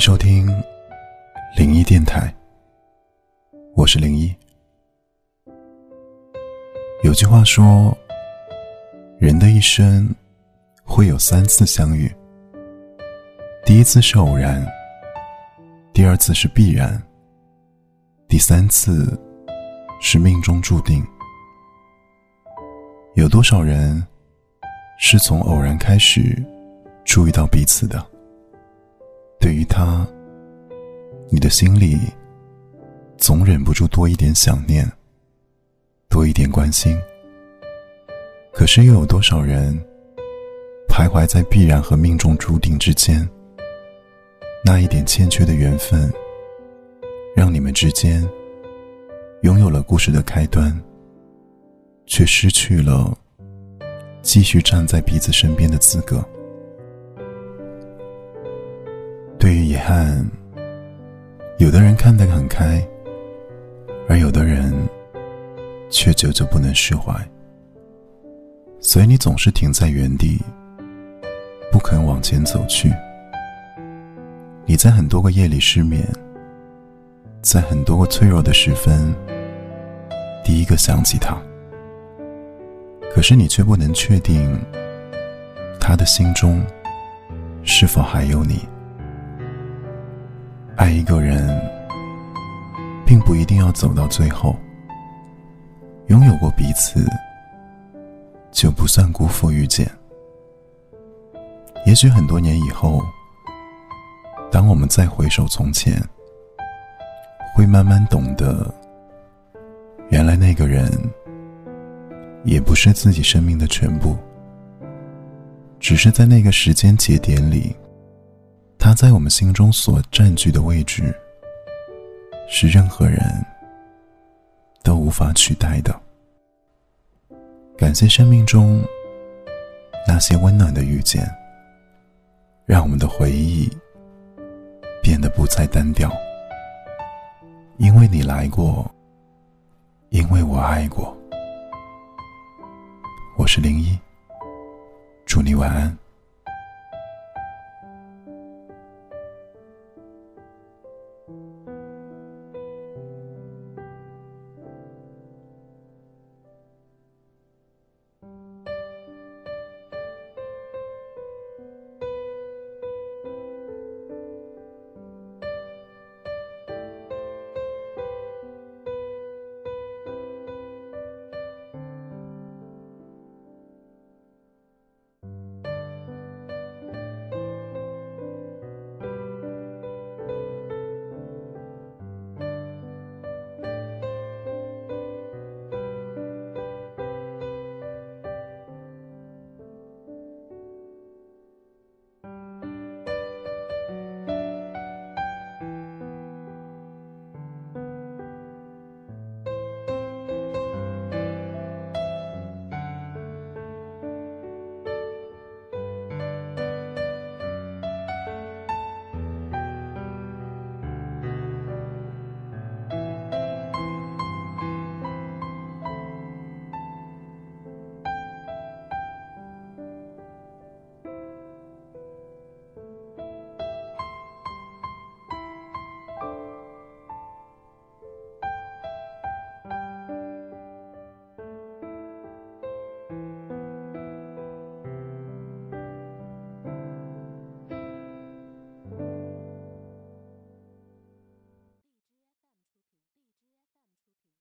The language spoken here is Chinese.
收听灵异电台，我是灵异。有句话说，人的一生会有三次相遇，第一次是偶然，第二次是必然，第三次是命中注定。有多少人是从偶然开始注意到彼此的？他，你的心里总忍不住多一点想念，多一点关心。可是又有多少人徘徊在必然和命中注定之间？那一点欠缺的缘分，让你们之间拥有了故事的开端，却失去了继续站在彼此身边的资格。对于遗憾，有的人看得很开，而有的人却久久不能释怀。所以你总是停在原地，不肯往前走去。你在很多个夜里失眠，在很多个脆弱的时分，第一个想起他。可是你却不能确定，他的心中是否还有你。爱一个人，并不一定要走到最后。拥有过彼此，就不算辜负遇见。也许很多年以后，当我们再回首从前，会慢慢懂得，原来那个人，也不是自己生命的全部，只是在那个时间节点里。他在我们心中所占据的位置，是任何人都无法取代的。感谢生命中那些温暖的遇见，让我们的回忆变得不再单调。因为你来过，因为我爱过。我是零一，祝你晚安。